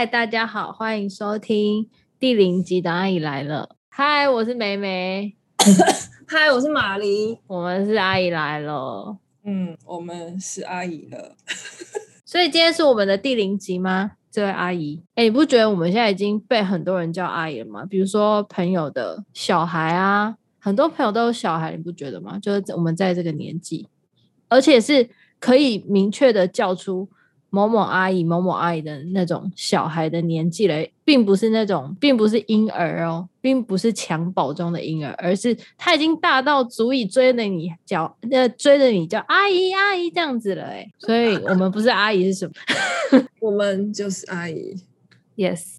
嗨，大家好，欢迎收听第零集的阿姨来了。嗨，我是梅梅。嗨，我是玛丽。我们是阿姨来了。嗯，我们是阿姨了。所以今天是我们的第零集吗？这位阿姨，哎，你不觉得我们现在已经被很多人叫阿姨了吗？比如说朋友的小孩啊，很多朋友都有小孩，你不觉得吗？就是我们在这个年纪，而且是可以明确的叫出。某某阿姨、某某阿姨的那种小孩的年纪了，并不是那种，并不是婴儿哦，并不是襁褓中的婴儿，而是他已经大到足以追着你叫，呃，追着你叫阿姨、阿姨这样子了，哎，所以我们不是阿姨是什么？我们就是阿姨。Yes，